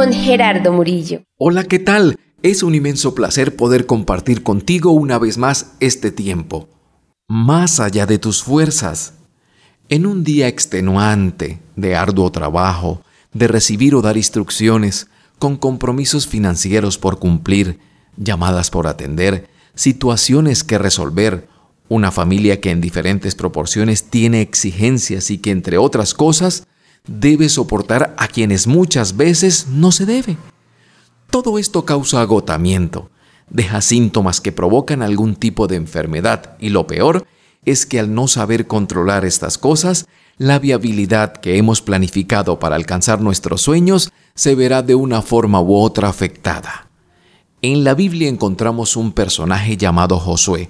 con Gerardo Murillo. Hola, ¿qué tal? Es un inmenso placer poder compartir contigo una vez más este tiempo. Más allá de tus fuerzas. En un día extenuante, de arduo trabajo, de recibir o dar instrucciones, con compromisos financieros por cumplir, llamadas por atender, situaciones que resolver, una familia que en diferentes proporciones tiene exigencias y que entre otras cosas debe soportar a quienes muchas veces no se debe. Todo esto causa agotamiento, deja síntomas que provocan algún tipo de enfermedad y lo peor es que al no saber controlar estas cosas, la viabilidad que hemos planificado para alcanzar nuestros sueños se verá de una forma u otra afectada. En la Biblia encontramos un personaje llamado Josué,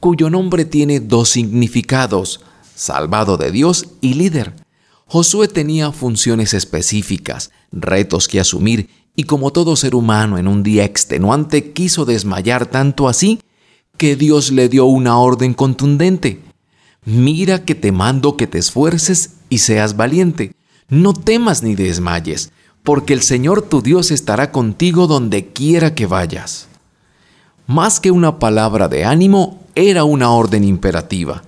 cuyo nombre tiene dos significados, salvado de Dios y líder. Josué tenía funciones específicas, retos que asumir y como todo ser humano en un día extenuante quiso desmayar tanto así que Dios le dio una orden contundente. Mira que te mando que te esfuerces y seas valiente. No temas ni desmayes, porque el Señor tu Dios estará contigo donde quiera que vayas. Más que una palabra de ánimo, era una orden imperativa.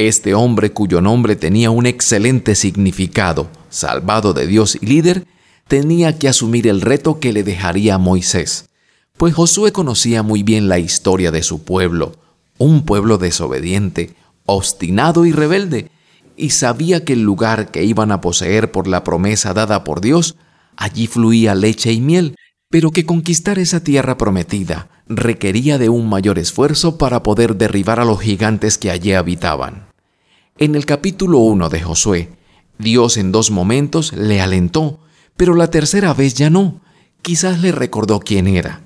Este hombre cuyo nombre tenía un excelente significado, salvado de Dios y líder, tenía que asumir el reto que le dejaría Moisés, pues Josué conocía muy bien la historia de su pueblo, un pueblo desobediente, obstinado y rebelde, y sabía que el lugar que iban a poseer por la promesa dada por Dios, allí fluía leche y miel, pero que conquistar esa tierra prometida requería de un mayor esfuerzo para poder derribar a los gigantes que allí habitaban. En el capítulo 1 de Josué, Dios en dos momentos le alentó, pero la tercera vez ya no. Quizás le recordó quién era.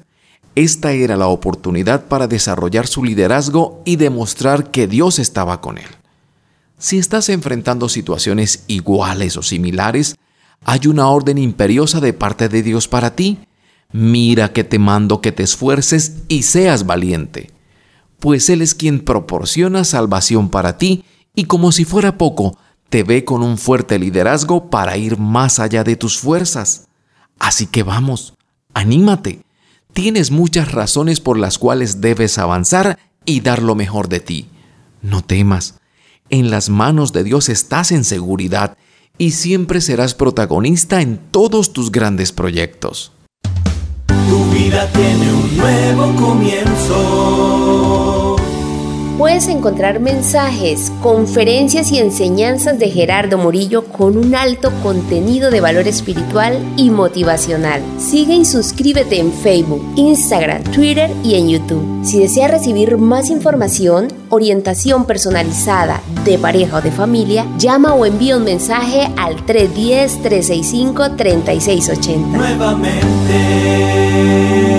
Esta era la oportunidad para desarrollar su liderazgo y demostrar que Dios estaba con él. Si estás enfrentando situaciones iguales o similares, hay una orden imperiosa de parte de Dios para ti. Mira que te mando que te esfuerces y seas valiente, pues Él es quien proporciona salvación para ti y como si fuera poco, te ve con un fuerte liderazgo para ir más allá de tus fuerzas. Así que vamos, anímate. Tienes muchas razones por las cuales debes avanzar y dar lo mejor de ti. No temas. En las manos de Dios estás en seguridad y siempre serás protagonista en todos tus grandes proyectos. Tu vida tiene un nuevo comienzo puedes encontrar mensajes, conferencias y enseñanzas de Gerardo Murillo con un alto contenido de valor espiritual y motivacional. Sigue y suscríbete en Facebook, Instagram, Twitter y en YouTube. Si deseas recibir más información, orientación personalizada de pareja o de familia, llama o envía un mensaje al 310-365-3680. Nuevamente